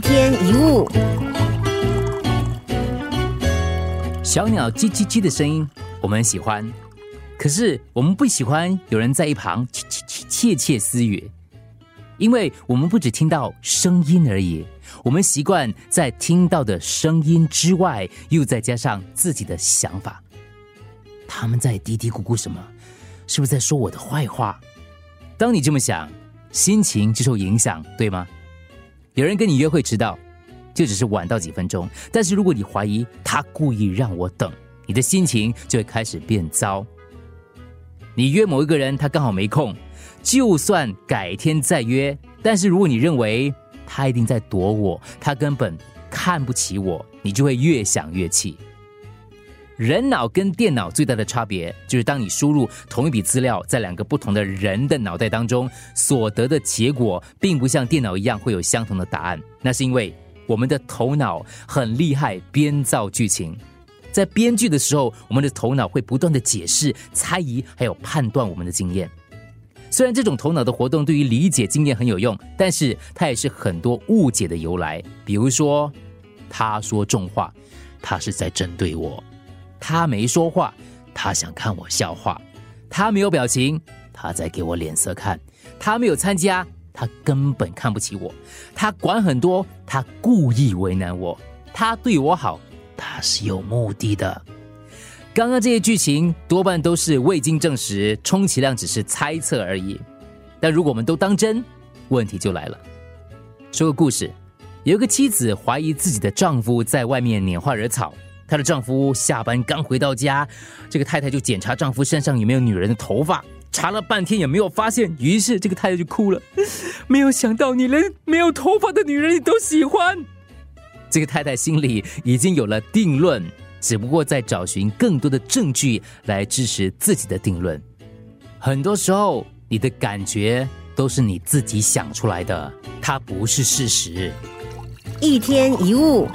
天一物，小鸟叽叽叽的声音，我们喜欢。可是我们不喜欢有人在一旁窃窃窃窃私语，因为我们不只听到声音而已，我们习惯在听到的声音之外，又再加上自己的想法。他们在嘀嘀咕咕什么？是不是在说我的坏话？当你这么想，心情就受影响，对吗？有人跟你约会迟到，就只是晚到几分钟，但是如果你怀疑他故意让我等，你的心情就会开始变糟。你约某一个人，他刚好没空，就算改天再约，但是如果你认为他一定在躲我，他根本看不起我，你就会越想越气。人脑跟电脑最大的差别，就是当你输入同一笔资料在两个不同的人的脑袋当中，所得的结果，并不像电脑一样会有相同的答案。那是因为我们的头脑很厉害，编造剧情。在编剧的时候，我们的头脑会不断的解释、猜疑，还有判断我们的经验。虽然这种头脑的活动对于理解经验很有用，但是它也是很多误解的由来。比如说，他说重话，他是在针对我；他没说话，他想看我笑话；他没有表情，他在给我脸色看；他没有参加，他根本看不起我；他管很多，他故意为难我；他对我好。他是有目的的。刚刚这些剧情多半都是未经证实，充其量只是猜测而已。但如果我们都当真，问题就来了。说个故事：有一个妻子怀疑自己的丈夫在外面拈花惹草，她的丈夫下班刚回到家，这个太太就检查丈夫身上有没有女人的头发，查了半天也没有发现，于是这个太太就哭了。没有想到你连没有头发的女人你都喜欢。这个太太心里已经有了定论，只不过在找寻更多的证据来支持自己的定论。很多时候，你的感觉都是你自己想出来的，它不是事实。一天一物。